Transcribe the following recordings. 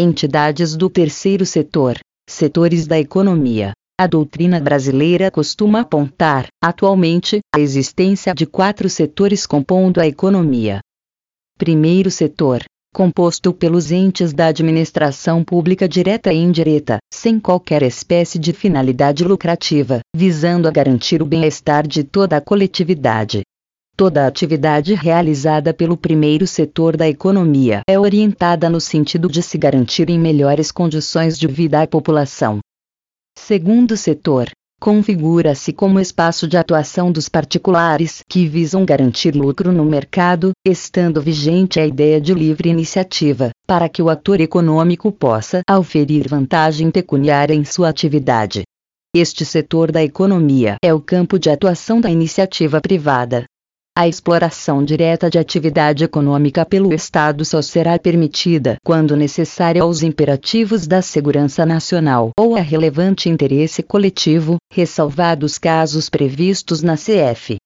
Entidades do terceiro setor, setores da economia. A doutrina brasileira costuma apontar, atualmente, a existência de quatro setores compondo a economia. Primeiro setor, composto pelos entes da administração pública direta e indireta, sem qualquer espécie de finalidade lucrativa, visando a garantir o bem-estar de toda a coletividade. Toda atividade realizada pelo primeiro setor da economia é orientada no sentido de se garantir em melhores condições de vida à população. Segundo setor, configura-se como espaço de atuação dos particulares que visam garantir lucro no mercado, estando vigente a ideia de livre iniciativa, para que o ator econômico possa auferir vantagem pecuniária em sua atividade. Este setor da economia é o campo de atuação da iniciativa privada, a exploração direta de atividade econômica pelo Estado só será permitida quando necessária aos imperativos da segurança nacional ou a relevante interesse coletivo, ressalvados casos previstos na CF.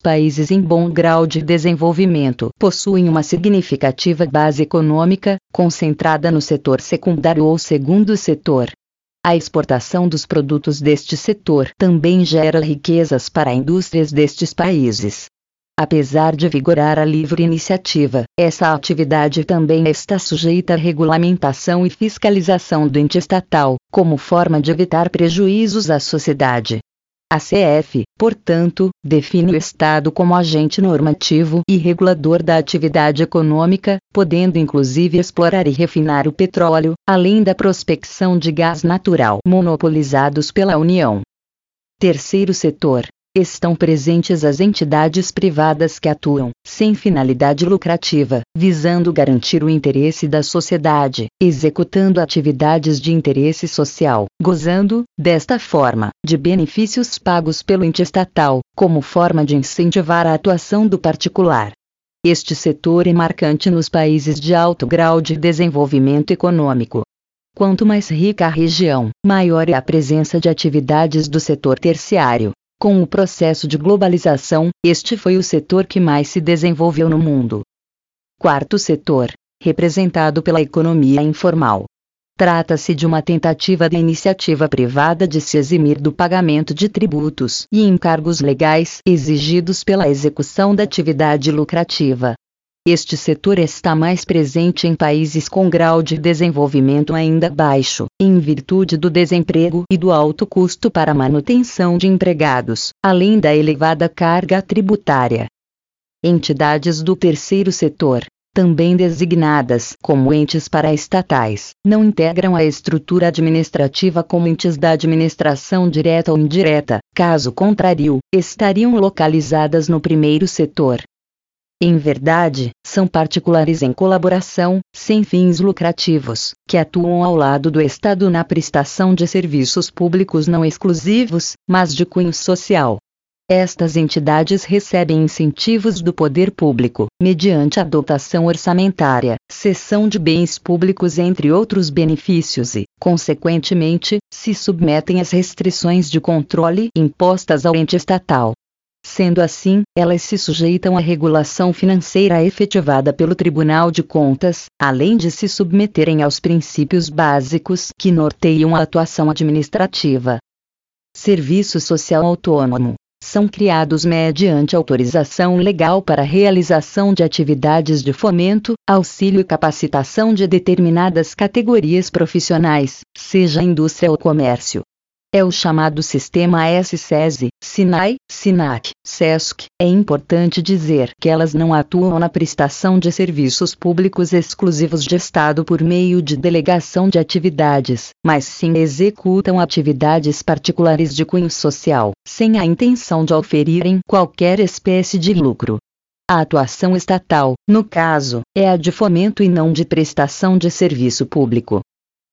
Países em bom grau de desenvolvimento possuem uma significativa base econômica, concentrada no setor secundário ou segundo setor. A exportação dos produtos deste setor também gera riquezas para indústrias destes países. Apesar de vigorar a livre iniciativa, essa atividade também está sujeita à regulamentação e fiscalização do ente estatal, como forma de evitar prejuízos à sociedade. A CF, portanto, define o Estado como agente normativo e regulador da atividade econômica, podendo inclusive explorar e refinar o petróleo, além da prospecção de gás natural monopolizados pela União. Terceiro setor, estão presentes as entidades privadas que atuam, sem finalidade lucrativa, visando garantir o interesse da sociedade, executando atividades de interesse social, gozando, desta forma, de benefícios pagos pelo ente estatal, como forma de incentivar a atuação do particular. Este setor é marcante nos países de alto grau de desenvolvimento econômico, Quanto mais rica a região, maior é a presença de atividades do setor terciário, com o processo de globalização, este foi o setor que mais se desenvolveu no mundo. Quarto setor, representado pela economia informal. Trata-se de uma tentativa da iniciativa privada de se eximir do pagamento de tributos e encargos legais exigidos pela execução da atividade lucrativa, este setor está mais presente em países com grau de desenvolvimento ainda baixo, em virtude do desemprego e do alto custo para manutenção de empregados, além da elevada carga tributária. Entidades do terceiro setor, também designadas como entes paraestatais, não integram a estrutura administrativa como entes da administração direta ou indireta, caso contrário, estariam localizadas no primeiro setor, em verdade, são particulares em colaboração, sem fins lucrativos, que atuam ao lado do Estado na prestação de serviços públicos não exclusivos, mas de cunho social. Estas entidades recebem incentivos do poder público, mediante a dotação orçamentária, cessão de bens públicos, entre outros benefícios, e, consequentemente, se submetem às restrições de controle impostas ao ente estatal. Sendo assim, elas se sujeitam à regulação financeira efetivada pelo Tribunal de Contas, além de se submeterem aos princípios básicos que norteiam a atuação administrativa. Serviço Social Autônomo são criados mediante autorização legal para realização de atividades de fomento, auxílio e capacitação de determinadas categorias profissionais, seja indústria ou comércio. É o chamado sistema SCESI, SINAI, SINAC, SESC. É importante dizer que elas não atuam na prestação de serviços públicos exclusivos de Estado por meio de delegação de atividades, mas sim executam atividades particulares de cunho social, sem a intenção de oferirem qualquer espécie de lucro. A atuação estatal, no caso, é a de fomento e não de prestação de serviço público.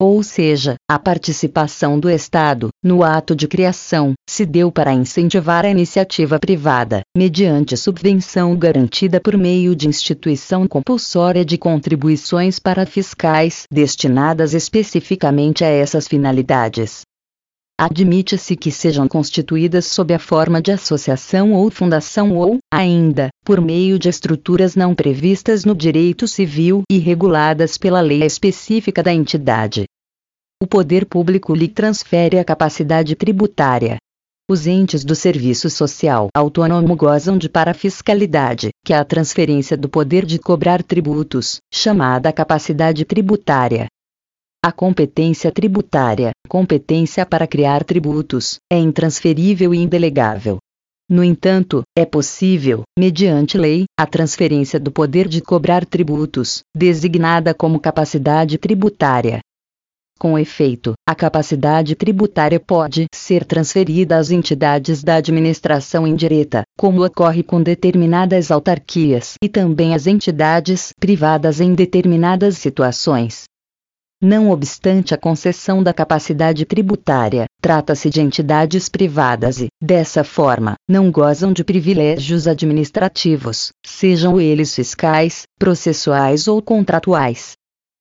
Ou seja, a participação do Estado, no ato de criação, se deu para incentivar a iniciativa privada, mediante subvenção garantida por meio de instituição compulsória de contribuições para fiscais destinadas especificamente a essas finalidades. Admite-se que sejam constituídas sob a forma de associação ou fundação ou, ainda, por meio de estruturas não previstas no direito civil e reguladas pela lei específica da entidade. O poder público lhe transfere a capacidade tributária. Os entes do serviço social autônomo gozam de parafiscalidade, que é a transferência do poder de cobrar tributos, chamada capacidade tributária. A competência tributária, competência para criar tributos, é intransferível e indelegável. No entanto, é possível, mediante lei, a transferência do poder de cobrar tributos, designada como capacidade tributária. Com efeito, a capacidade tributária pode ser transferida às entidades da administração indireta, como ocorre com determinadas autarquias, e também às entidades privadas em determinadas situações. Não obstante a concessão da capacidade tributária, trata-se de entidades privadas e, dessa forma, não gozam de privilégios administrativos, sejam eles fiscais, processuais ou contratuais.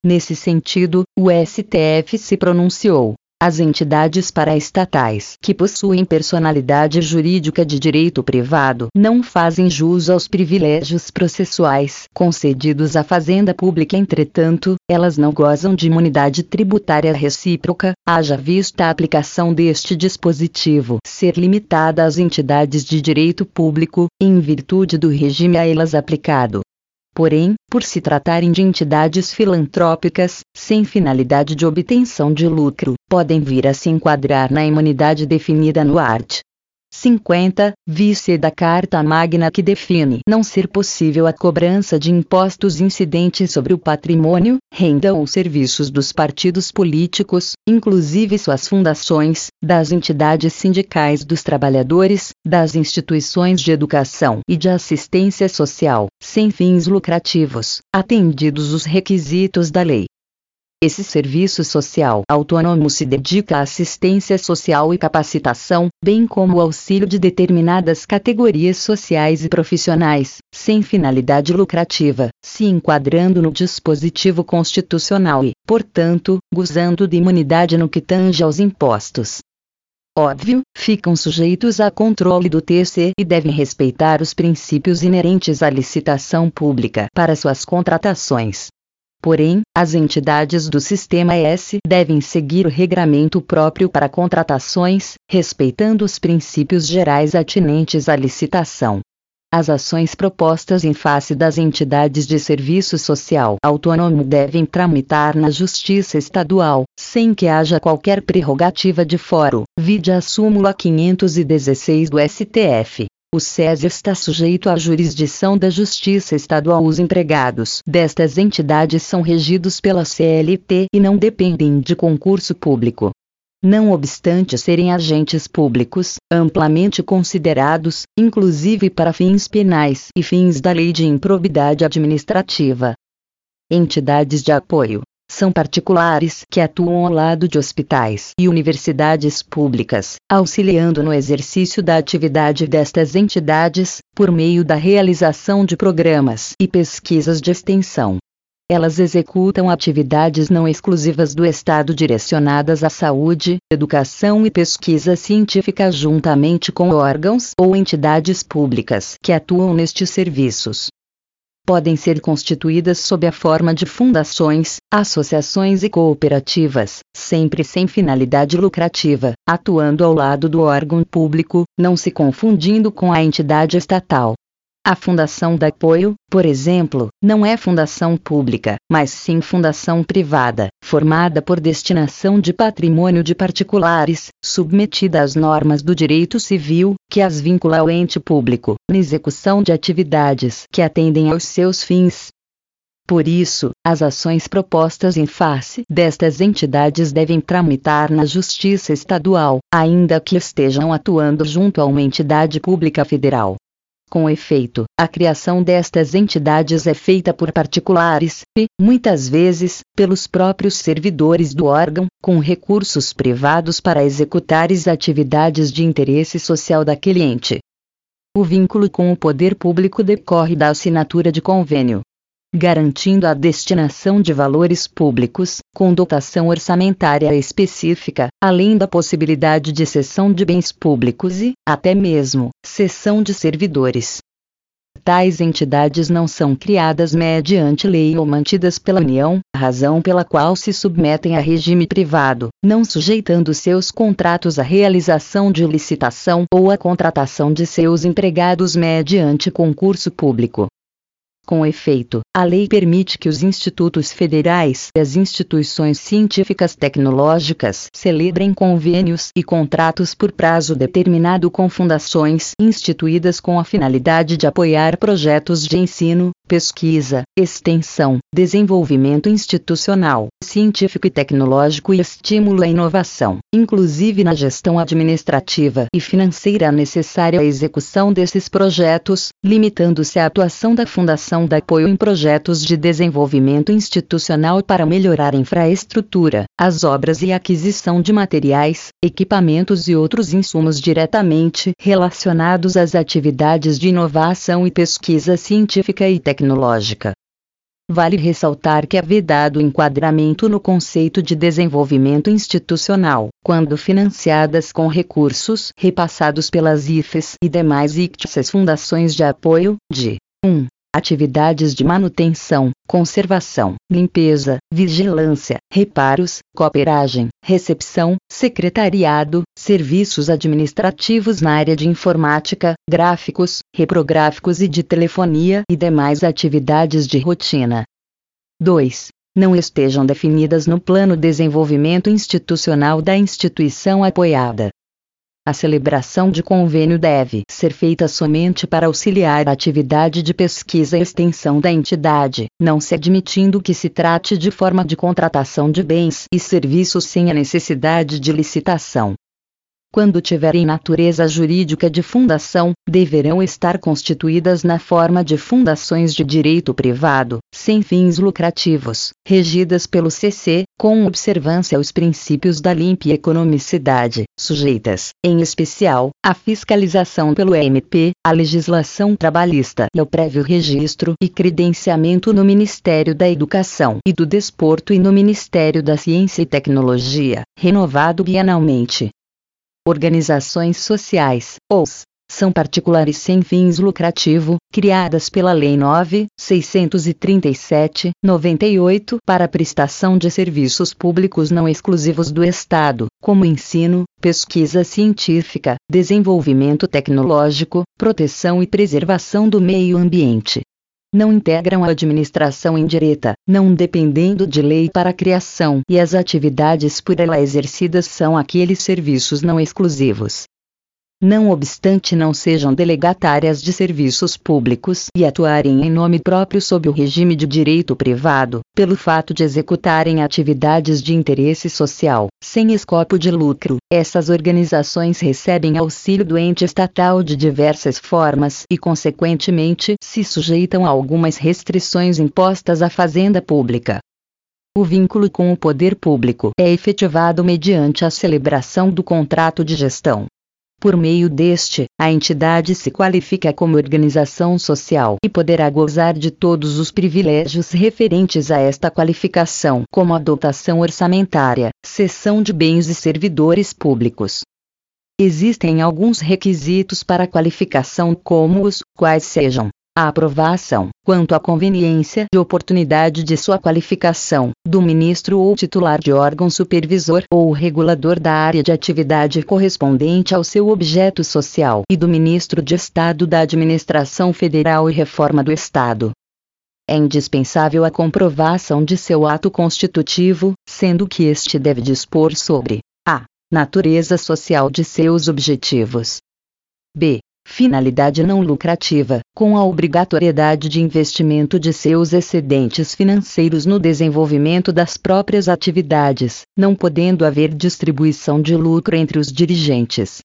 Nesse sentido, o STF se pronunciou, as entidades paraestatais que possuem personalidade jurídica de direito privado não fazem jus aos privilégios processuais concedidos à Fazenda Pública, entretanto, elas não gozam de imunidade tributária recíproca, haja vista a aplicação deste dispositivo ser limitada às entidades de direito público, em virtude do regime a elas aplicado. Porém, por se tratarem de entidades filantrópicas, sem finalidade de obtenção de lucro, podem vir a se enquadrar na imunidade definida no art. 50, vice da Carta Magna que define não ser possível a cobrança de impostos incidentes sobre o patrimônio, renda ou serviços dos partidos políticos, inclusive suas fundações, das entidades sindicais dos trabalhadores, das instituições de educação e de assistência social, sem fins lucrativos, atendidos os requisitos da lei. Esse serviço social autônomo se dedica à assistência social e capacitação, bem como ao auxílio de determinadas categorias sociais e profissionais, sem finalidade lucrativa, se enquadrando no dispositivo constitucional e, portanto, gozando de imunidade no que tange aos impostos. Óbvio, ficam sujeitos a controle do TC e devem respeitar os princípios inerentes à licitação pública para suas contratações. Porém, as entidades do Sistema S devem seguir o regramento próprio para contratações, respeitando os princípios gerais atinentes à licitação. As ações propostas em face das entidades de serviço social autônomo devem tramitar na Justiça Estadual, sem que haja qualquer prerrogativa de foro, vide a súmula 516 do STF. O SES está sujeito à jurisdição da Justiça Estadual. Os empregados destas entidades são regidos pela CLT e não dependem de concurso público. Não obstante serem agentes públicos, amplamente considerados, inclusive para fins penais e fins da lei de improbidade administrativa. Entidades de apoio são particulares que atuam ao lado de hospitais e universidades públicas, auxiliando no exercício da atividade destas entidades, por meio da realização de programas e pesquisas de extensão. Elas executam atividades não exclusivas do Estado direcionadas à saúde, educação e pesquisa científica juntamente com órgãos ou entidades públicas que atuam nestes serviços podem ser constituídas sob a forma de fundações, associações e cooperativas, sempre sem finalidade lucrativa, atuando ao lado do órgão público, não se confundindo com a entidade estatal. A Fundação da Apoio, por exemplo, não é fundação pública, mas sim fundação privada, formada por destinação de patrimônio de particulares, submetida às normas do direito civil, que as vincula ao ente público, na execução de atividades que atendem aos seus fins. Por isso, as ações propostas em face destas entidades devem tramitar na Justiça Estadual, ainda que estejam atuando junto a uma entidade pública federal. Com efeito, a criação destas entidades é feita por particulares, e, muitas vezes, pelos próprios servidores do órgão, com recursos privados para executar as atividades de interesse social daquele ente. O vínculo com o poder público decorre da assinatura de convênio. Garantindo a destinação de valores públicos, com dotação orçamentária específica, além da possibilidade de cessão de bens públicos e, até mesmo, cessão de servidores. Tais entidades não são criadas mediante lei ou mantidas pela União, razão pela qual se submetem a regime privado, não sujeitando seus contratos à realização de licitação ou à contratação de seus empregados mediante concurso público. Com efeito, a lei permite que os institutos federais e as instituições científicas tecnológicas celebrem convênios e contratos por prazo determinado com fundações instituídas com a finalidade de apoiar projetos de ensino, pesquisa, extensão, desenvolvimento institucional, científico e tecnológico e estímulo à inovação, inclusive na gestão administrativa e financeira necessária à execução desses projetos, limitando-se à atuação da Fundação da apoio em projetos de desenvolvimento institucional para melhorar a infraestrutura, as obras e aquisição de materiais, equipamentos e outros insumos diretamente relacionados às atividades de inovação e pesquisa científica e tecnológica. Vale ressaltar que é vedado enquadramento no conceito de desenvolvimento institucional, quando financiadas com recursos repassados pelas IFES e demais ICTSES fundações de apoio, de 1 atividades de manutenção, conservação, limpeza, vigilância, reparos, cooperagem, recepção, secretariado, serviços administrativos na área de informática, gráficos, reprográficos e de telefonia e demais atividades de rotina. 2 não estejam definidas no plano desenvolvimento institucional da instituição apoiada. A celebração de convênio deve ser feita somente para auxiliar a atividade de pesquisa e extensão da entidade, não se admitindo que se trate de forma de contratação de bens e serviços sem a necessidade de licitação quando tiverem natureza jurídica de fundação, deverão estar constituídas na forma de fundações de direito privado, sem fins lucrativos, regidas pelo CC, com observância aos princípios da limpa economicidade, sujeitas, em especial, à fiscalização pelo MP, à legislação trabalhista e ao prévio registro e credenciamento no Ministério da Educação e do Desporto e no Ministério da Ciência e Tecnologia, renovado bienalmente. Organizações sociais, OS, são particulares sem fins lucrativo, criadas pela Lei 9.637, 98 para prestação de serviços públicos não exclusivos do Estado, como ensino, pesquisa científica, desenvolvimento tecnológico, proteção e preservação do meio ambiente não integram a administração indireta, não dependendo de lei para a criação e as atividades por ela exercidas são aqueles serviços não exclusivos não obstante não sejam delegatárias de serviços públicos e atuarem em nome próprio sob o regime de direito privado, pelo fato de executarem atividades de interesse social, sem escopo de lucro, essas organizações recebem auxílio do ente estatal de diversas formas e, consequentemente, se sujeitam a algumas restrições impostas à fazenda pública. O vínculo com o poder público é efetivado mediante a celebração do contrato de gestão, por meio deste, a entidade se qualifica como organização social e poderá gozar de todos os privilégios referentes a esta qualificação, como a dotação orçamentária, cessão de bens e servidores públicos. Existem alguns requisitos para a qualificação, como os quais sejam a aprovação, quanto à conveniência e oportunidade de sua qualificação, do ministro ou titular de órgão supervisor ou regulador da área de atividade correspondente ao seu objeto social e do ministro de Estado da Administração Federal e Reforma do Estado. É indispensável a comprovação de seu ato constitutivo, sendo que este deve dispor sobre a natureza social de seus objetivos. B finalidade não lucrativa, com a obrigatoriedade de investimento de seus excedentes financeiros no desenvolvimento das próprias atividades, não podendo haver distribuição de lucro entre os dirigentes.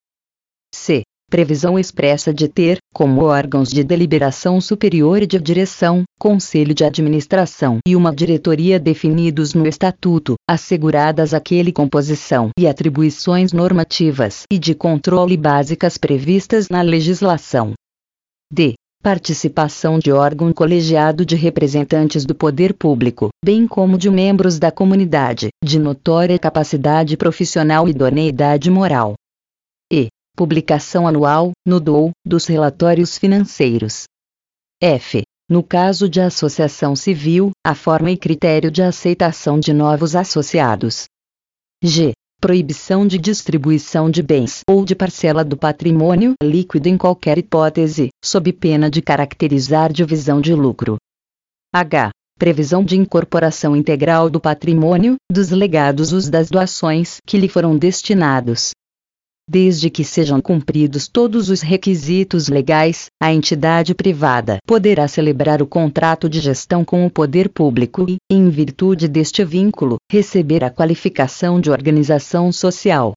C previsão expressa de ter, como órgãos de deliberação superior e de direção, conselho de administração e uma diretoria definidos no estatuto, asseguradas aquele composição e atribuições normativas e de controle básicas previstas na legislação. D participação de órgão colegiado de representantes do poder público, bem como de membros da comunidade, de notória capacidade profissional e idoneidade moral. Publicação anual, no DOU, dos relatórios financeiros. F. No caso de associação civil, a forma e critério de aceitação de novos associados. G proibição de distribuição de bens ou de parcela do patrimônio líquido em qualquer hipótese, sob pena de caracterizar divisão de lucro. H. Previsão de incorporação integral do patrimônio, dos legados os das doações que lhe foram destinados, Desde que sejam cumpridos todos os requisitos legais, a entidade privada poderá celebrar o contrato de gestão com o poder público e, em virtude deste vínculo, receber a qualificação de organização social.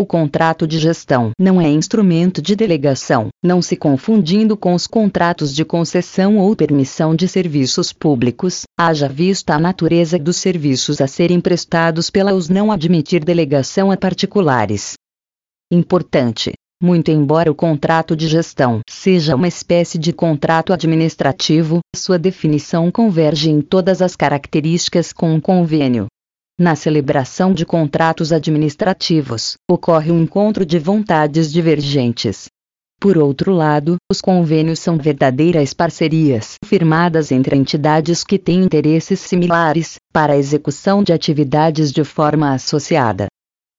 O contrato de gestão não é instrumento de delegação, não se confundindo com os contratos de concessão ou permissão de serviços públicos, haja vista a natureza dos serviços a serem prestados pela os não admitir delegação a particulares. Importante. Muito embora o contrato de gestão seja uma espécie de contrato administrativo, sua definição converge em todas as características com o convênio. Na celebração de contratos administrativos, ocorre um encontro de vontades divergentes. Por outro lado, os convênios são verdadeiras parcerias firmadas entre entidades que têm interesses similares, para a execução de atividades de forma associada.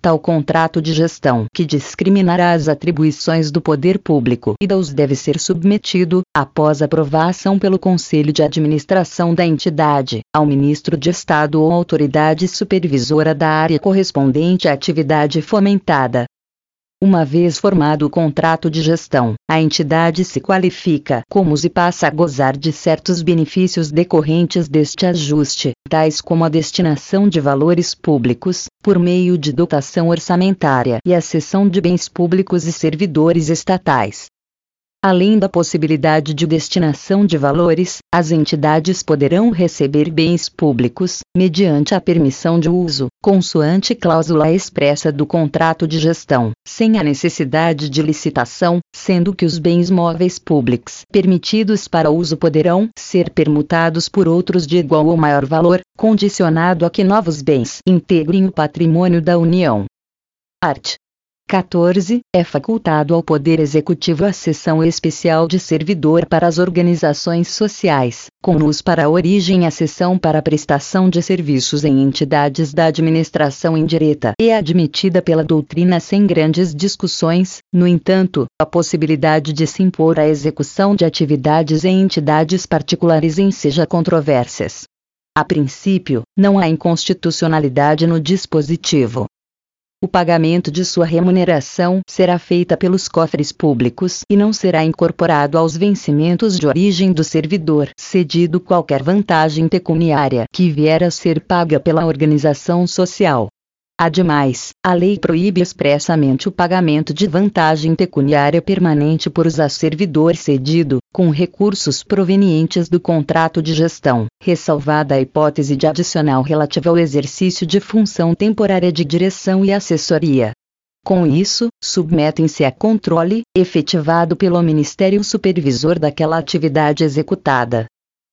Tal contrato de gestão que discriminará as atribuições do poder público e dos deve ser submetido, após aprovação pelo Conselho de Administração da entidade, ao Ministro de Estado ou autoridade supervisora da área correspondente à atividade fomentada, uma vez formado o contrato de gestão, a entidade se qualifica como e passa a gozar de certos benefícios decorrentes deste ajuste, tais como a destinação de valores públicos, por meio de dotação orçamentária e a cessão de bens públicos e servidores estatais, Além da possibilidade de destinação de valores, as entidades poderão receber bens públicos, mediante a permissão de uso, consoante cláusula expressa do contrato de gestão, sem a necessidade de licitação, sendo que os bens móveis públicos permitidos para uso poderão ser permutados por outros de igual ou maior valor, condicionado a que novos bens integrem o patrimônio da União. Art. 14. É facultado ao Poder Executivo a sessão especial de servidor para as organizações sociais, com luz para a origem a sessão para a prestação de serviços em entidades da administração indireta e admitida pela doutrina sem grandes discussões, no entanto, a possibilidade de se impor a execução de atividades em entidades particulares enseja controvérsias. A princípio, não há inconstitucionalidade no dispositivo, o pagamento de sua remuneração será feita pelos cofres públicos e não será incorporado aos vencimentos de origem do servidor, cedido qualquer vantagem pecuniária que vier a ser paga pela organização social. Ademais, a lei proíbe expressamente o pagamento de vantagem pecuniária permanente por usar servidor cedido, com recursos provenientes do contrato de gestão, ressalvada a hipótese de adicional relativa ao exercício de função temporária de direção e assessoria. Com isso, submetem-se a controle, efetivado pelo Ministério Supervisor daquela atividade executada,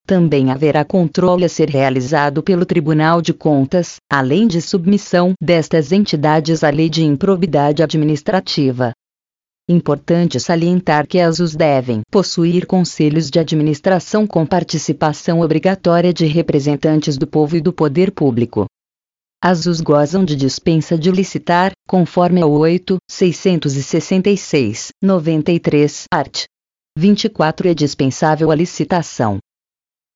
também haverá controle a ser realizado pelo Tribunal de Contas, além de submissão destas entidades à lei de improbidade administrativa. Importante salientar que as US devem possuir conselhos de administração com participação obrigatória de representantes do povo e do poder público. As US gozam de dispensa de licitar, conforme ao 8, 666, 93, art. 24 é dispensável a licitação.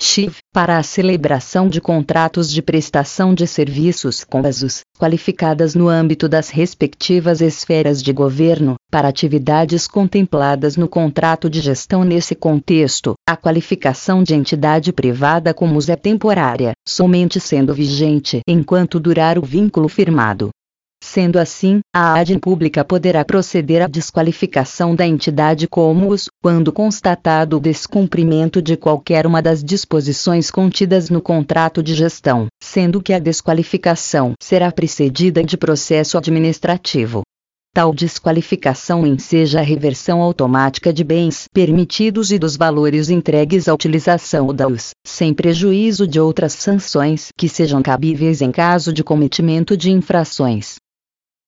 CHIV, para a celebração de contratos de prestação de serviços com as qualificadas no âmbito das respectivas esferas de governo, para atividades contempladas no contrato de gestão nesse contexto, a qualificação de entidade privada como é temporária, somente sendo vigente enquanto durar o vínculo firmado. Sendo assim, a ADN pública poderá proceder à desqualificação da entidade como os, quando constatado o descumprimento de qualquer uma das disposições contidas no contrato de gestão, sendo que a desqualificação será precedida de processo administrativo. Tal desqualificação enseja a reversão automática de bens permitidos e dos valores entregues à utilização daos, sem prejuízo de outras sanções que sejam cabíveis em caso de cometimento de infrações.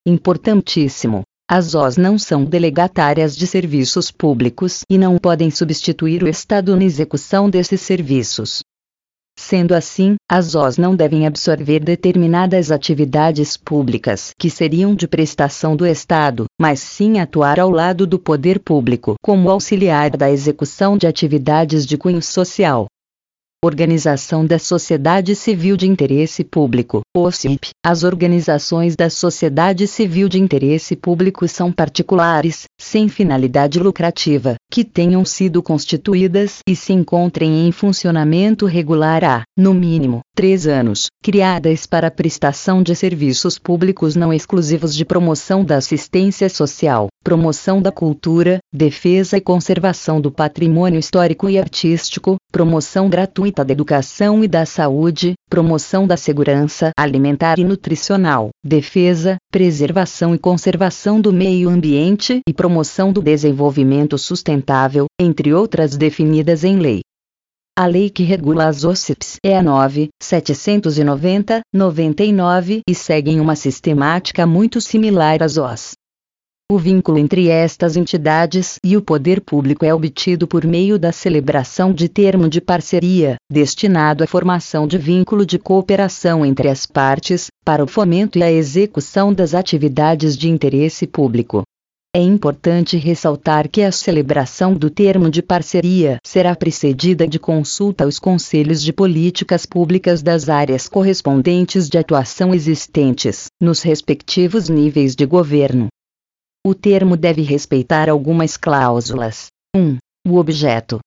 Importantíssimo. As OS não são delegatárias de serviços públicos e não podem substituir o Estado na execução desses serviços. Sendo assim, as OS não devem absorver determinadas atividades públicas que seriam de prestação do Estado, mas sim atuar ao lado do poder público como auxiliar da execução de atividades de cunho social. Organização da Sociedade Civil de Interesse Público, OCIP. As organizações da sociedade civil de interesse público são particulares, sem finalidade lucrativa, que tenham sido constituídas e se encontrem em funcionamento regular há, no mínimo, três anos, criadas para prestação de serviços públicos não exclusivos de promoção da assistência social, promoção da cultura, defesa e conservação do patrimônio histórico e artístico, promoção gratuita da educação e da saúde, promoção da segurança alimentar e nutricional, defesa, preservação e conservação do meio ambiente e promoção do desenvolvimento sustentável, entre outras definidas em lei. A lei que regula as OCPs é a 9.790/99 e segue uma sistemática muito similar às OS. O vínculo entre estas entidades e o poder público é obtido por meio da celebração de termo de parceria, destinado à formação de vínculo de cooperação entre as partes, para o fomento e a execução das atividades de interesse público. É importante ressaltar que a celebração do termo de parceria será precedida de consulta aos conselhos de políticas públicas das áreas correspondentes de atuação existentes, nos respectivos níveis de governo, o termo deve respeitar algumas cláusulas. 1. O objeto.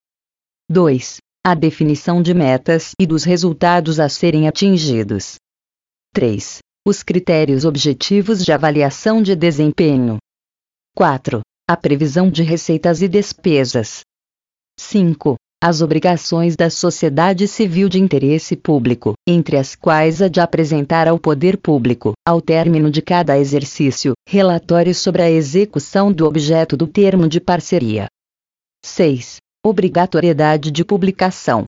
2. A definição de metas e dos resultados a serem atingidos. 3. Os critérios objetivos de avaliação de desempenho. 4. A previsão de receitas e despesas. 5 as obrigações da sociedade civil de interesse público, entre as quais a de apresentar ao poder público, ao término de cada exercício, relatórios sobre a execução do objeto do termo de parceria. 6. Obrigatoriedade de publicação.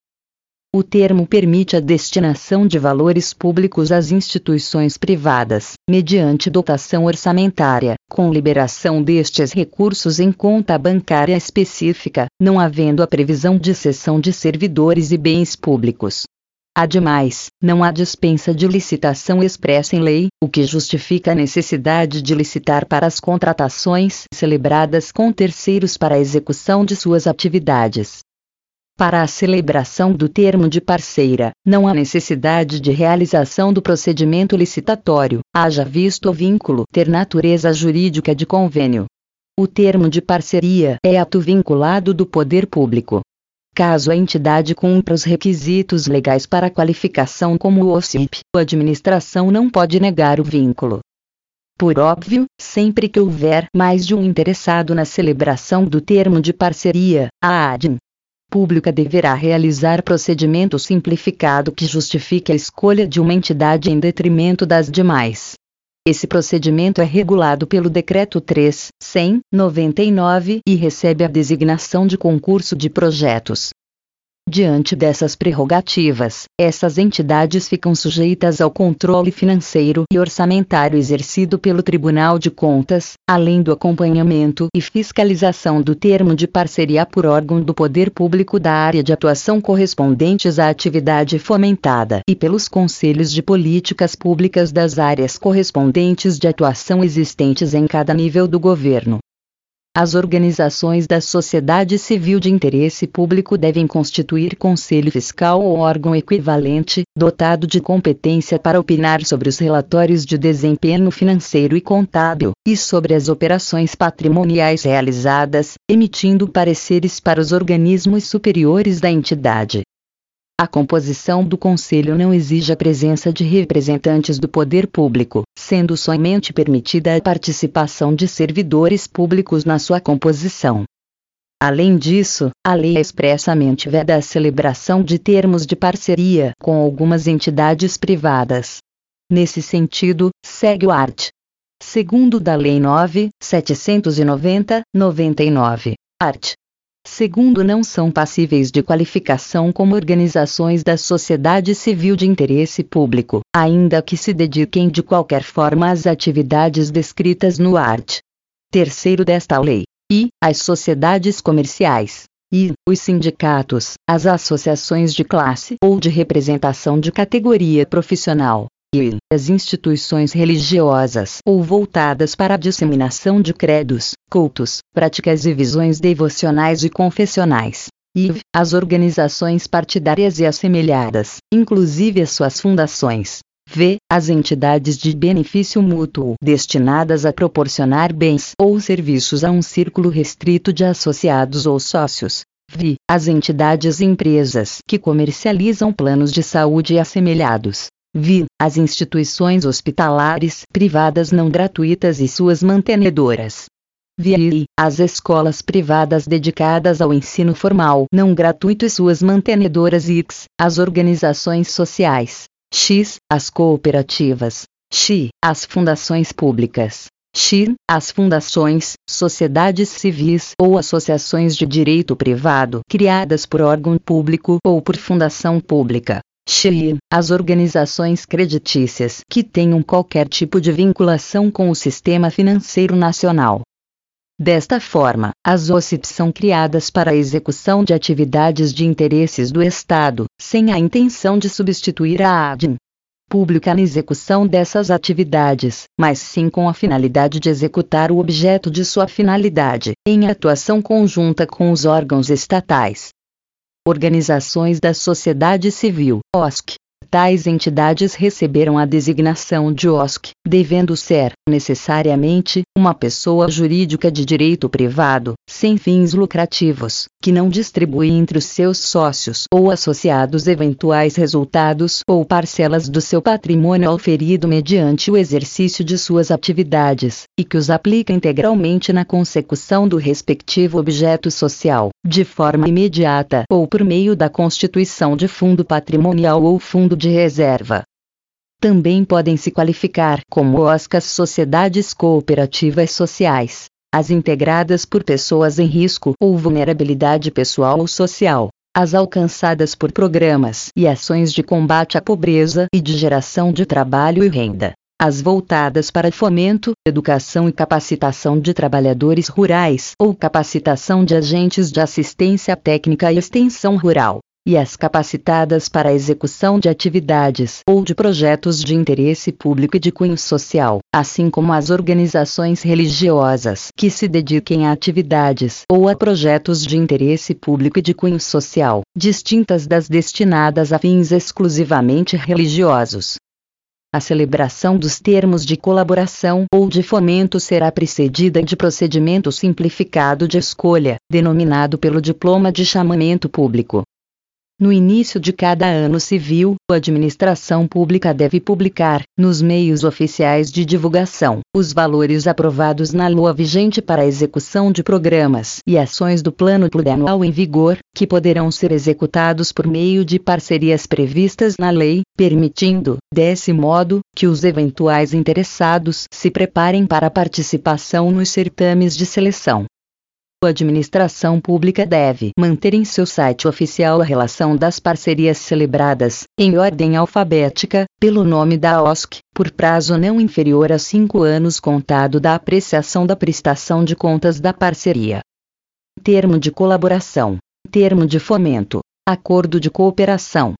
O termo permite a destinação de valores públicos às instituições privadas, mediante dotação orçamentária, com liberação destes recursos em conta bancária específica, não havendo a previsão de cessão de servidores e bens públicos. Ademais, não há dispensa de licitação expressa em lei, o que justifica a necessidade de licitar para as contratações celebradas com terceiros para a execução de suas atividades. Para a celebração do termo de parceira, não há necessidade de realização do procedimento licitatório, haja visto o vínculo ter natureza jurídica de convênio. O termo de parceria é ato vinculado do poder público. Caso a entidade cumpra os requisitos legais para qualificação como OCIP, a administração não pode negar o vínculo. Por óbvio, sempre que houver mais de um interessado na celebração do termo de parceria, a ADM pública deverá realizar procedimento simplificado que justifique a escolha de uma entidade em detrimento das demais. Esse procedimento é regulado pelo Decreto 3, 100, 99 e recebe a designação de concurso de projetos. Diante dessas prerrogativas, essas entidades ficam sujeitas ao controle financeiro e orçamentário exercido pelo Tribunal de Contas, além do acompanhamento e fiscalização do termo de parceria por órgão do poder público da área de atuação correspondentes à atividade fomentada e pelos conselhos de políticas públicas das áreas correspondentes de atuação existentes em cada nível do governo. As organizações da sociedade civil de interesse público devem constituir conselho fiscal ou órgão equivalente, dotado de competência para opinar sobre os relatórios de desempenho financeiro e contábil, e sobre as operações patrimoniais realizadas, emitindo pareceres para os organismos superiores da entidade. A composição do Conselho não exige a presença de representantes do poder público, sendo somente permitida a participação de servidores públicos na sua composição. Além disso, a lei expressamente veda a celebração de termos de parceria com algumas entidades privadas. Nesse sentido, segue o art. segundo da Lei 9, 790, 99. Art. Segundo, não são passíveis de qualificação como organizações da sociedade civil de interesse público, ainda que se dediquem de qualquer forma às atividades descritas no art. Terceiro desta lei. E, as sociedades comerciais, e os sindicatos, as associações de classe ou de representação de categoria profissional, e as instituições religiosas ou voltadas para a disseminação de credos, cultos, práticas e visões devocionais e confessionais. E as organizações partidárias e assemelhadas, inclusive as suas fundações. V. As entidades de benefício mútuo destinadas a proporcionar bens ou serviços a um círculo restrito de associados ou sócios. V. As entidades e empresas que comercializam planos de saúde e assemelhados. V. As instituições hospitalares privadas não gratuitas e suas mantenedoras. VI. As escolas privadas dedicadas ao ensino formal não gratuito e suas mantenedoras X. As organizações sociais. X. As cooperativas. X. As fundações públicas. X. As fundações, sociedades civis ou associações de direito privado criadas por órgão público ou por fundação pública. X. As organizações creditícias que tenham qualquer tipo de vinculação com o sistema financeiro nacional. Desta forma, as OCPs são criadas para a execução de atividades de interesses do Estado, sem a intenção de substituir a ADIM pública na execução dessas atividades, mas sim com a finalidade de executar o objeto de sua finalidade, em atuação conjunta com os órgãos estatais. Organizações da Sociedade Civil, OSC, Tais entidades receberam a designação de OSC, devendo ser, necessariamente, uma pessoa jurídica de direito privado, sem fins lucrativos, que não distribui entre os seus sócios ou associados eventuais resultados ou parcelas do seu patrimônio auferido mediante o exercício de suas atividades, e que os aplica integralmente na consecução do respectivo objeto social, de forma imediata ou por meio da constituição de fundo patrimonial ou fundo de reserva. Também podem se qualificar como OSCAs sociedades cooperativas sociais, as integradas por pessoas em risco ou vulnerabilidade pessoal ou social, as alcançadas por programas e ações de combate à pobreza e de geração de trabalho e renda, as voltadas para fomento, educação e capacitação de trabalhadores rurais ou capacitação de agentes de assistência técnica e extensão rural, e as capacitadas para a execução de atividades ou de projetos de interesse público e de cunho social, assim como as organizações religiosas que se dediquem a atividades ou a projetos de interesse público e de cunho social, distintas das destinadas a fins exclusivamente religiosos. A celebração dos termos de colaboração ou de fomento será precedida de procedimento simplificado de escolha, denominado pelo diploma de chamamento público. No início de cada ano civil, a administração pública deve publicar, nos meios oficiais de divulgação, os valores aprovados na lua vigente para a execução de programas e ações do plano plurianual em vigor, que poderão ser executados por meio de parcerias previstas na lei, permitindo, desse modo, que os eventuais interessados se preparem para a participação nos certames de seleção. A administração pública deve manter em seu site oficial a relação das parcerias celebradas, em ordem alfabética, pelo nome da OSC, por prazo não inferior a cinco anos contado da apreciação da prestação de contas da parceria. Termo de colaboração. Termo de fomento. Acordo de cooperação.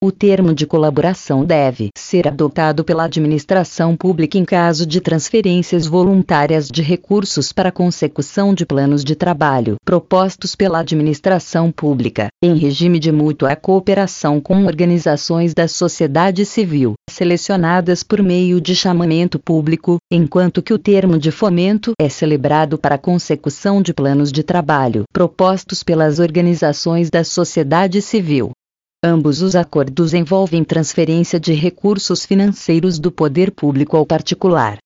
O termo de colaboração deve ser adotado pela administração pública em caso de transferências voluntárias de recursos para consecução de planos de trabalho propostos pela administração pública, em regime de mútua cooperação com organizações da sociedade civil, selecionadas por meio de chamamento público, enquanto que o termo de fomento é celebrado para consecução de planos de trabalho propostos pelas organizações da sociedade civil. Ambos os acordos envolvem transferência de recursos financeiros do poder público ao particular.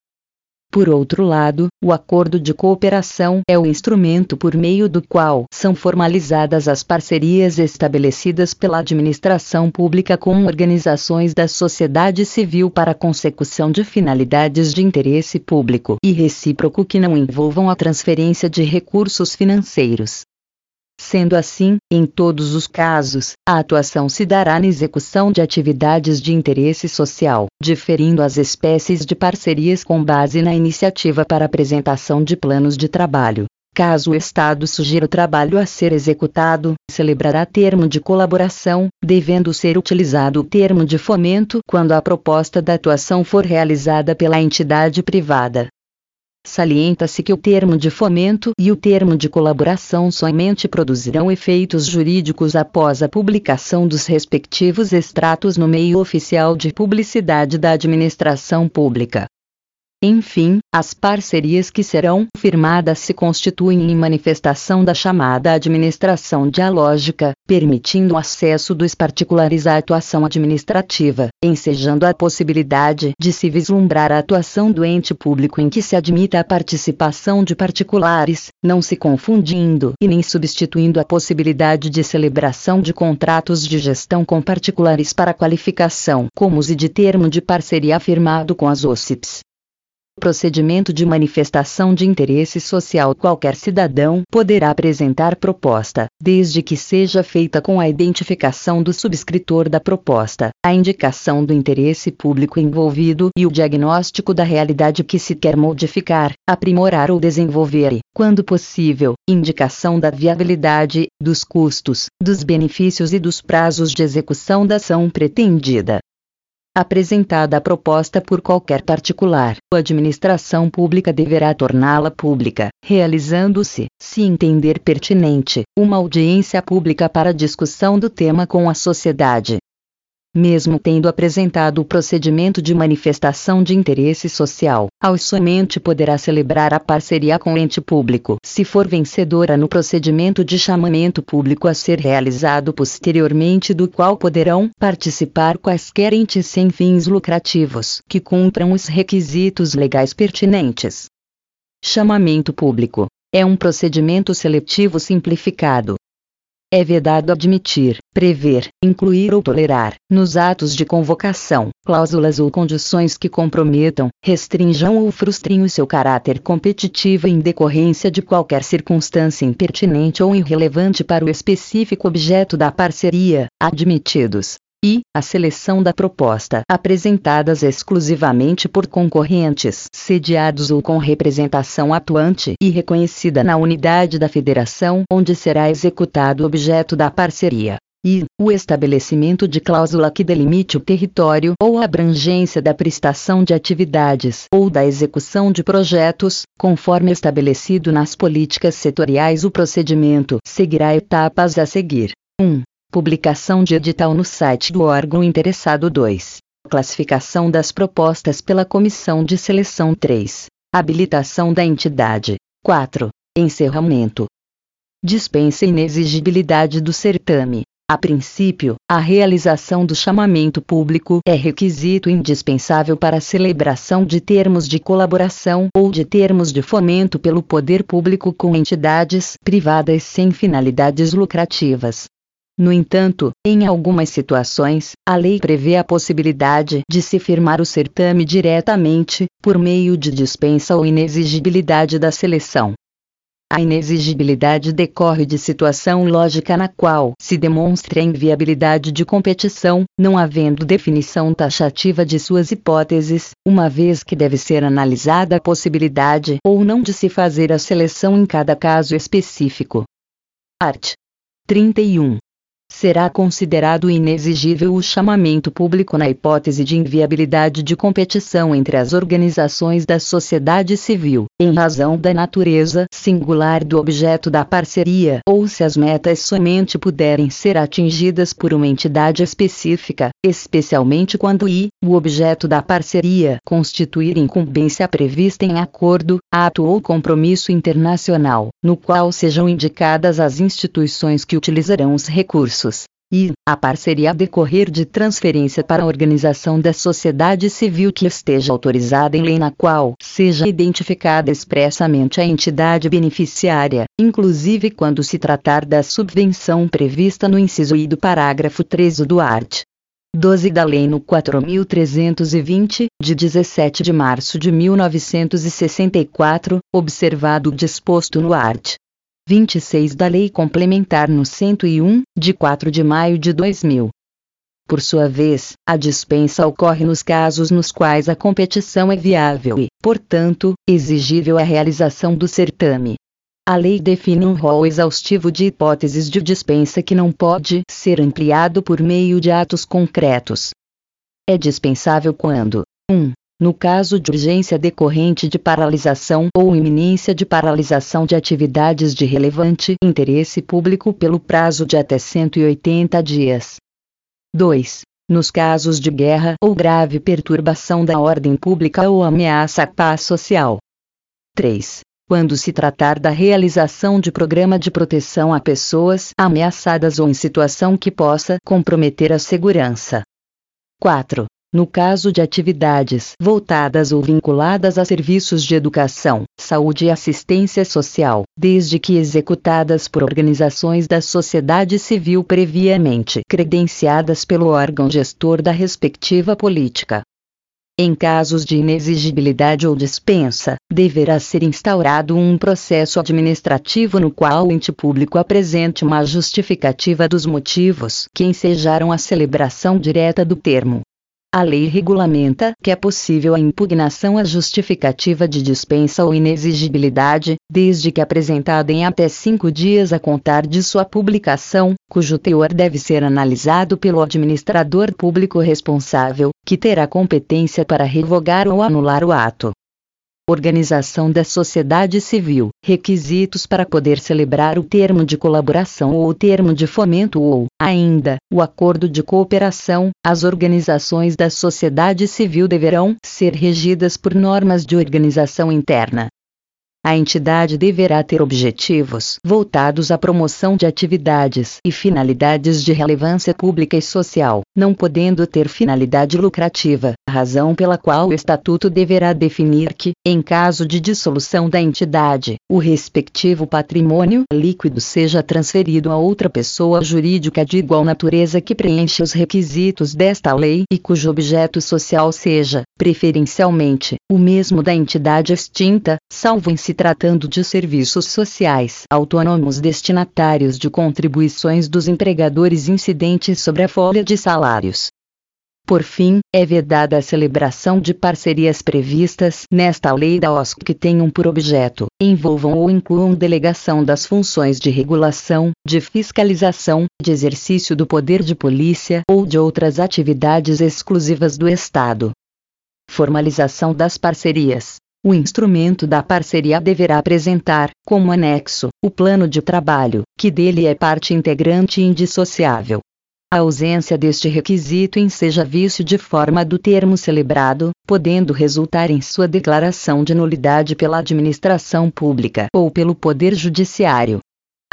Por outro lado, o acordo de cooperação é o instrumento por meio do qual são formalizadas as parcerias estabelecidas pela administração pública com organizações da sociedade civil para a consecução de finalidades de interesse público e recíproco que não envolvam a transferência de recursos financeiros. Sendo assim, em todos os casos, a atuação se dará na execução de atividades de interesse social, diferindo as espécies de parcerias com base na iniciativa para apresentação de planos de trabalho. Caso o Estado sugira o trabalho a ser executado, celebrará termo de colaboração, devendo ser utilizado o termo de fomento quando a proposta da atuação for realizada pela entidade privada. Salienta-se que o termo de fomento e o termo de colaboração somente produzirão efeitos jurídicos após a publicação dos respectivos extratos no meio oficial de publicidade da administração pública. Enfim, as parcerias que serão firmadas se constituem em manifestação da chamada administração dialógica, permitindo o acesso dos particulares à atuação administrativa, ensejando a possibilidade de se vislumbrar a atuação do ente público em que se admita a participação de particulares, não se confundindo e nem substituindo a possibilidade de celebração de contratos de gestão com particulares para qualificação, como e de termo de parceria firmado com as OCIPs procedimento de manifestação de interesse social. Qualquer cidadão poderá apresentar proposta, desde que seja feita com a identificação do subscritor da proposta, a indicação do interesse público envolvido e o diagnóstico da realidade que se quer modificar, aprimorar ou desenvolver e, quando possível, indicação da viabilidade, dos custos, dos benefícios e dos prazos de execução da ação pretendida apresentada a proposta por qualquer particular, a administração pública deverá torná-la pública, realizando-se, se entender pertinente, uma audiência pública para discussão do tema com a sociedade, mesmo tendo apresentado o procedimento de manifestação de interesse social, ao somente poderá celebrar a parceria com o ente público. Se for vencedora no procedimento de chamamento público a ser realizado posteriormente do qual poderão participar quaisquer entes sem fins lucrativos que cumpram os requisitos legais pertinentes. Chamamento público. É um procedimento seletivo simplificado, é vedado admitir, prever, incluir ou tolerar, nos atos de convocação, cláusulas ou condições que comprometam, restringam ou frustrem o seu caráter competitivo em decorrência de qualquer circunstância impertinente ou irrelevante para o específico objeto da parceria, admitidos, e a seleção da proposta apresentadas exclusivamente por concorrentes sediados ou com representação atuante e reconhecida na unidade da federação onde será executado o objeto da parceria. E, o estabelecimento de cláusula que delimite o território ou a abrangência da prestação de atividades ou da execução de projetos, conforme estabelecido nas políticas setoriais. O procedimento seguirá etapas a seguir. 1. Publicação de edital no site do órgão interessado 2. Classificação das propostas pela Comissão de Seleção 3. Habilitação da entidade. 4. Encerramento. Dispensa inexigibilidade do certame. A princípio, a realização do chamamento público é requisito indispensável para a celebração de termos de colaboração ou de termos de fomento pelo poder público com entidades privadas sem finalidades lucrativas. No entanto, em algumas situações, a lei prevê a possibilidade de se firmar o certame diretamente, por meio de dispensa ou inexigibilidade da seleção. A inexigibilidade decorre de situação lógica na qual se demonstra a inviabilidade de competição, não havendo definição taxativa de suas hipóteses, uma vez que deve ser analisada a possibilidade ou não de se fazer a seleção em cada caso específico. Art. 31 será considerado inexigível o chamamento público na hipótese de inviabilidade de competição entre as organizações da sociedade civil, em razão da natureza singular do objeto da parceria, ou se as metas somente puderem ser atingidas por uma entidade específica, especialmente quando i, o objeto da parceria, constituir incumbência prevista em acordo, ato ou compromisso internacional, no qual sejam indicadas as instituições que utilizarão os recursos e a parceria a decorrer de transferência para a organização da sociedade civil que esteja autorizada em lei na qual seja identificada expressamente a entidade beneficiária, inclusive quando se tratar da subvenção prevista no inciso I do parágrafo 13 do art. 12 da Lei no 4320, de 17 de março de 1964, observado o disposto no art. 26 da Lei Complementar no 101, de 4 de maio de 2000. Por sua vez, a dispensa ocorre nos casos nos quais a competição é viável e, portanto, exigível a realização do certame. A lei define um rol exaustivo de hipóteses de dispensa que não pode ser ampliado por meio de atos concretos. É dispensável quando 1. No caso de urgência decorrente de paralisação ou iminência de paralisação de atividades de relevante interesse público pelo prazo de até 180 dias. 2. Nos casos de guerra ou grave perturbação da ordem pública ou ameaça à paz social. 3. Quando se tratar da realização de programa de proteção a pessoas ameaçadas ou em situação que possa comprometer a segurança. 4 no caso de atividades voltadas ou vinculadas a serviços de educação, saúde e assistência social, desde que executadas por organizações da sociedade civil previamente credenciadas pelo órgão gestor da respectiva política. Em casos de inexigibilidade ou dispensa, deverá ser instaurado um processo administrativo no qual o ente público apresente uma justificativa dos motivos que ensejaram a celebração direta do termo, a lei regulamenta que é possível a impugnação à justificativa de dispensa ou inexigibilidade, desde que apresentada em até cinco dias a contar de sua publicação, cujo teor deve ser analisado pelo administrador público responsável, que terá competência para revogar ou anular o ato. Organização da sociedade civil, requisitos para poder celebrar o termo de colaboração ou o termo de fomento ou, ainda, o acordo de cooperação, as organizações da sociedade civil deverão ser regidas por normas de organização interna, a entidade deverá ter objetivos voltados à promoção de atividades e finalidades de relevância pública e social, não podendo ter finalidade lucrativa, razão pela qual o Estatuto deverá definir que, em caso de dissolução da entidade, o respectivo patrimônio líquido seja transferido a outra pessoa jurídica de igual natureza que preenche os requisitos desta lei e cujo objeto social seja, preferencialmente, o mesmo da entidade extinta, salvo em se tratando de serviços sociais autônomos destinatários de contribuições dos empregadores incidentes sobre a folha de salários. Por fim, é vedada a celebração de parcerias previstas nesta lei da OSC que tenham por objeto, envolvam ou incluam delegação das funções de regulação, de fiscalização, de exercício do poder de polícia ou de outras atividades exclusivas do Estado. Formalização das parcerias. O instrumento da parceria deverá apresentar, como anexo, o plano de trabalho, que dele é parte integrante e indissociável. A ausência deste requisito enseja vício de forma do termo celebrado, podendo resultar em sua declaração de nulidade pela administração pública ou pelo Poder Judiciário.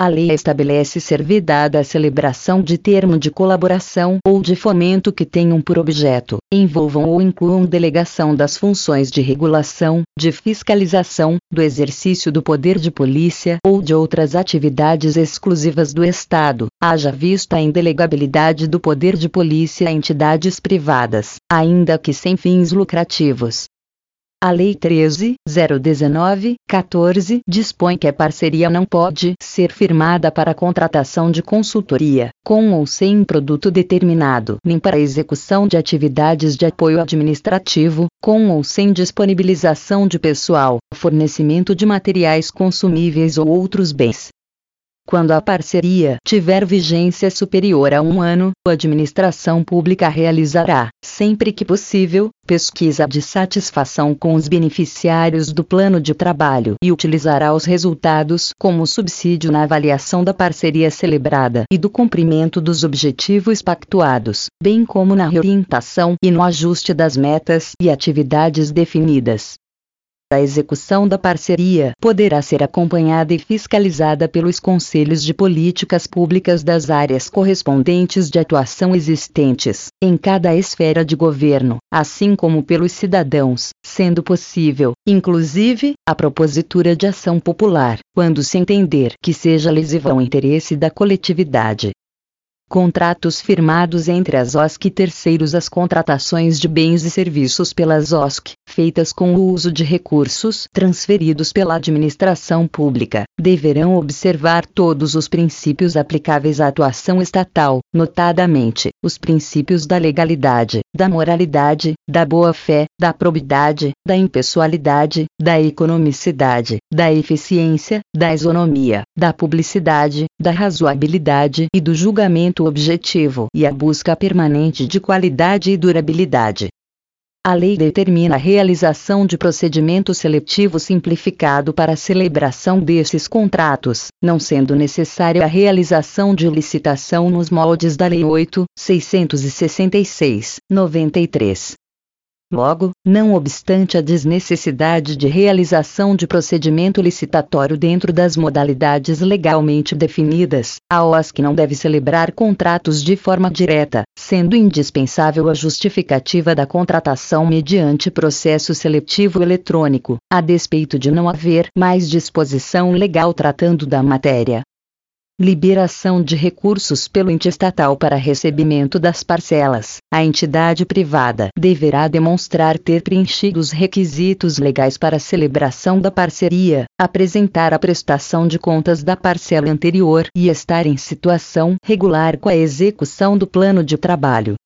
A lei estabelece ser vedada a celebração de termo de colaboração ou de fomento que tenham por objeto, envolvam ou incluam delegação das funções de regulação, de fiscalização, do exercício do poder de polícia ou de outras atividades exclusivas do Estado, haja vista a indelegabilidade do poder de polícia a entidades privadas, ainda que sem fins lucrativos, a Lei 13.019, 14 dispõe que a parceria não pode ser firmada para contratação de consultoria, com ou sem produto determinado, nem para execução de atividades de apoio administrativo, com ou sem disponibilização de pessoal, fornecimento de materiais consumíveis ou outros bens, quando a parceria tiver vigência superior a um ano, a administração pública realizará, sempre que possível, pesquisa de satisfação com os beneficiários do plano de trabalho e utilizará os resultados como subsídio na avaliação da parceria celebrada e do cumprimento dos objetivos pactuados, bem como na reorientação e no ajuste das metas e atividades definidas. A execução da parceria poderá ser acompanhada e fiscalizada pelos conselhos de políticas públicas das áreas correspondentes de atuação existentes em cada esfera de governo, assim como pelos cidadãos, sendo possível, inclusive, a propositura de ação popular, quando se entender que seja lesiva ao interesse da coletividade contratos firmados entre as OSC e terceiros as contratações de bens e serviços pelas OSC, feitas com o uso de recursos transferidos pela administração pública, deverão observar todos os princípios aplicáveis à atuação estatal, notadamente, os princípios da legalidade, da moralidade, da boa-fé, da probidade, da impessoalidade, da economicidade, da eficiência, da isonomia, da publicidade, da razoabilidade e do julgamento objetivo e a busca permanente de qualidade e durabilidade. A lei determina a realização de procedimento seletivo simplificado para a celebração desses contratos, não sendo necessária a realização de licitação nos moldes da Lei 8.666, 93. Logo, não obstante a desnecessidade de realização de procedimento licitatório dentro das modalidades legalmente definidas, a OSC não deve celebrar contratos de forma direta, sendo indispensável a justificativa da contratação mediante processo seletivo eletrônico, a despeito de não haver mais disposição legal tratando da matéria liberação de recursos pelo ente estatal para recebimento das parcelas. A entidade privada deverá demonstrar ter preenchido os requisitos legais para celebração da parceria, apresentar a prestação de contas da parcela anterior e estar em situação regular com a execução do plano de trabalho.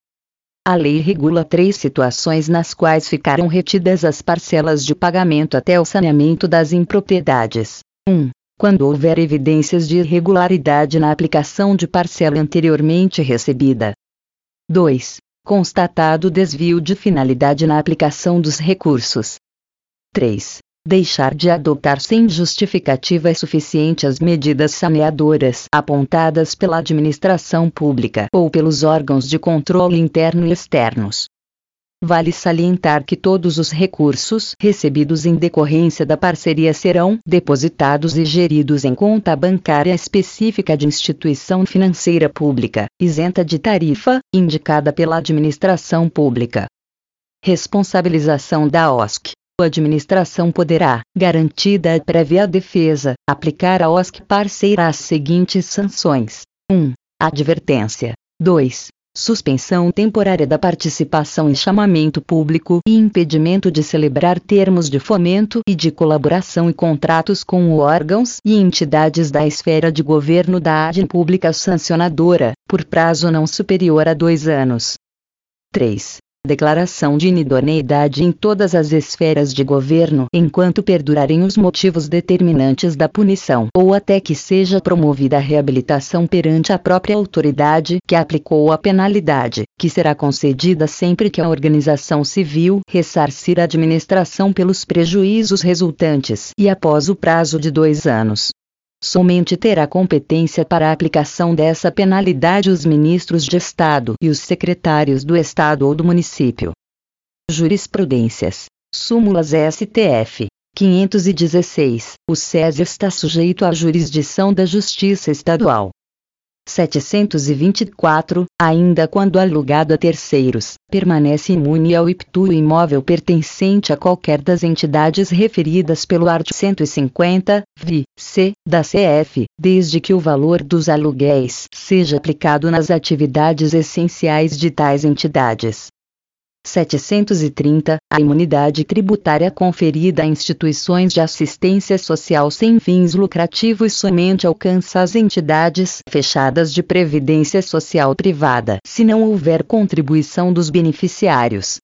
A lei regula três situações nas quais ficarão retidas as parcelas de pagamento até o saneamento das impropriedades. 1 quando houver evidências de irregularidade na aplicação de parcela anteriormente recebida. 2. Constatado desvio de finalidade na aplicação dos recursos. 3. Deixar de adotar sem justificativa suficiente as medidas saneadoras apontadas pela administração pública ou pelos órgãos de controle interno e externos. Vale salientar que todos os recursos recebidos em decorrência da parceria serão depositados e geridos em conta bancária específica de instituição financeira pública, isenta de tarifa, indicada pela administração pública. Responsabilização da OSC. A administração poderá, garantida a prévia defesa, aplicar à OSC parceira as seguintes sanções: 1. Advertência. 2 suspensão temporária da participação em chamamento público e impedimento de celebrar termos de fomento e de colaboração e contratos com órgãos e entidades da esfera de governo da ADN pública sancionadora, por prazo não superior a dois anos. 3 declaração de inidoneidade em todas as esferas de governo enquanto perdurarem os motivos determinantes da punição ou até que seja promovida a reabilitação perante a própria autoridade que aplicou a penalidade, que será concedida sempre que a organização civil ressarcir a administração pelos prejuízos resultantes e após o prazo de dois anos somente terá competência para a aplicação dessa penalidade os ministros de Estado e os secretários do Estado ou do município. Jurisprudências. Súmulas STF. 516. O SES está sujeito à jurisdição da Justiça Estadual. 724, ainda quando alugado a terceiros, permanece imune ao IPTU imóvel pertencente a qualquer das entidades referidas pelo artigo 150, vi, c, da CF, desde que o valor dos aluguéis seja aplicado nas atividades essenciais de tais entidades. 730, a imunidade tributária conferida a instituições de assistência social sem fins lucrativos somente alcança as entidades fechadas de previdência social privada, se não houver contribuição dos beneficiários.